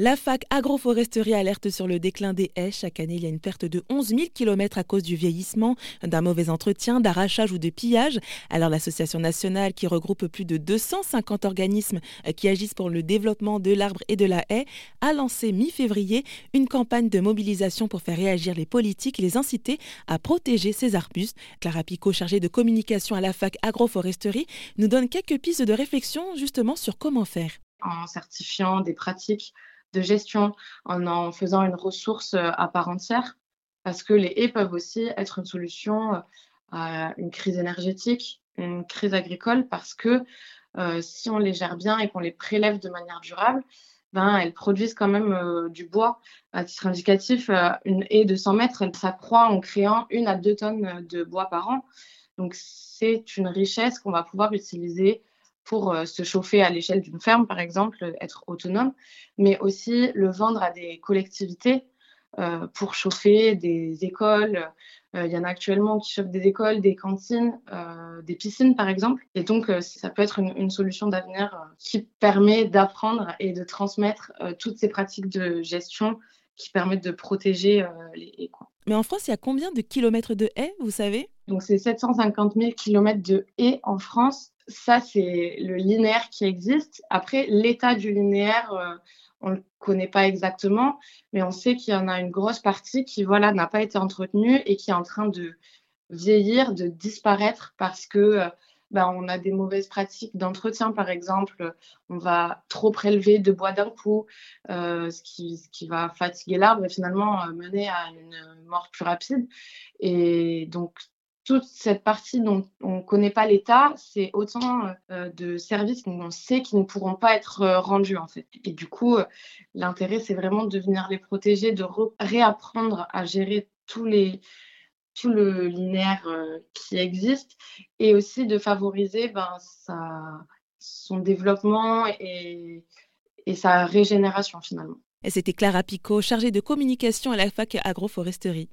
La fac agroforesterie alerte sur le déclin des haies. Chaque année, il y a une perte de 11 000 km à cause du vieillissement, d'un mauvais entretien, d'arrachage ou de pillage. Alors l'association nationale, qui regroupe plus de 250 organismes qui agissent pour le développement de l'arbre et de la haie, a lancé mi-février une campagne de mobilisation pour faire réagir les politiques et les inciter à protéger ces arbustes. Clara Picot, chargée de communication à la fac agroforesterie, nous donne quelques pistes de réflexion justement sur comment faire. En certifiant des pratiques de gestion en en faisant une ressource euh, à part entière, parce que les haies peuvent aussi être une solution euh, à une crise énergétique, une crise agricole, parce que euh, si on les gère bien et qu'on les prélève de manière durable, ben, elles produisent quand même du bois. À titre indicatif, une haie de 100 mètres, elle s'accroît en créant une à deux tonnes de bois par an. Donc, c'est une richesse qu'on va pouvoir utiliser pour euh, se chauffer à l'échelle d'une ferme, par exemple, être autonome, mais aussi le vendre à des collectivités euh, pour chauffer des écoles. Euh, il y en a actuellement qui chauffent des écoles, des cantines, des piscines, par exemple. Et donc, ça peut être une, solution d'avenir qui permet d'apprendre et de transmettre toutes ces pratiques de gestion qui permettent de protéger les haies. Mais en France, il y a combien de kilomètres de haies, vous savez? Donc, c'est 750 000 kilomètres de haies en France ça, c'est le linéaire qui existe. Après, l'état du linéaire, euh, on ne le connaît pas exactement, mais on sait qu'il y en a une grosse partie qui voilà, n'a pas été entretenue et qui est en train de vieillir, de disparaître parce que euh, ben, on a des mauvaises pratiques d'entretien, par exemple. On va trop prélever de bois d'un coup, euh, ce, qui, ce, qui, va fatiguer l'arbre et finalement mener à une mort plus rapide. Et donc, toute cette partie dont on ne connaît pas l'état, c'est autant euh, de services qu'on sait qui ne pourront pas être euh, rendus en fait. Et du coup, euh, l'intérêt, c'est vraiment de venir les protéger, de réapprendre à gérer tout le linéaire qui existe et aussi de favoriser ben, son développement et, sa régénération finalement. C'était Clara Picot, chargée de communication à la fac agroforesterie.